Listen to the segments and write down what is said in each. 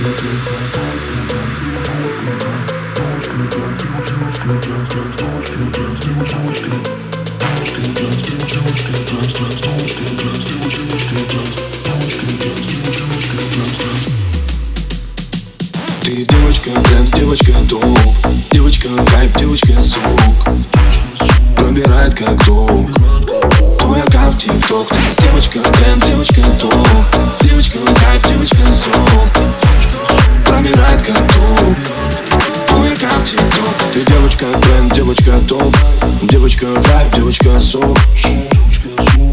Ты девочка, дэнс, девочка, топ Девочка, хайп, девочка, сок Пробирает как ток Твоя кап, тик-ток девочка, дэнс, девочка, топ девочка, дэнс, девочка, топ Девочка, хайп, девочка, сок.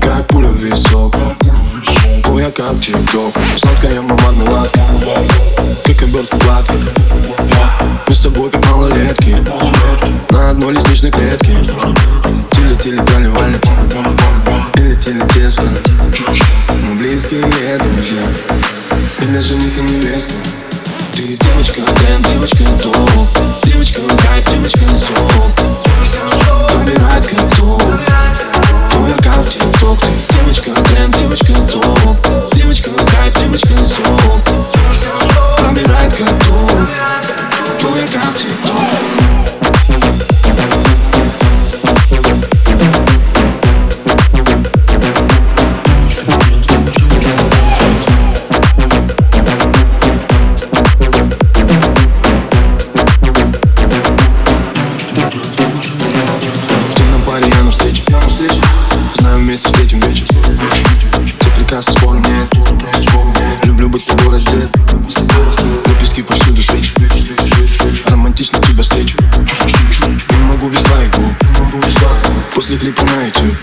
Как пуля в висок. Твоя кап, тик-ток Сладкая мама, младкая как обертка гладкий Мы с тобой как малолетки. На одной лестничной клетке. Тили-тили проливали Или-тили тесто. Мы близкие друзья. Или жених и невеста. Ты девочка, тренд, девочка, топ Девочка, кайф, девочка, Девочка тренд, девочка топ Девочка хайп, девочка сок После клипа на YouTube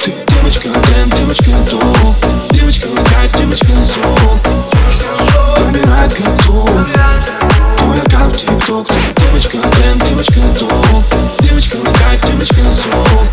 Ты девочка тренд, девочка дом Девочка кайф, девочка сон Выбирает как дом Твой аккаунт тик-ток? Девочка тренд, девочка дом Девочка кайф, девочка сон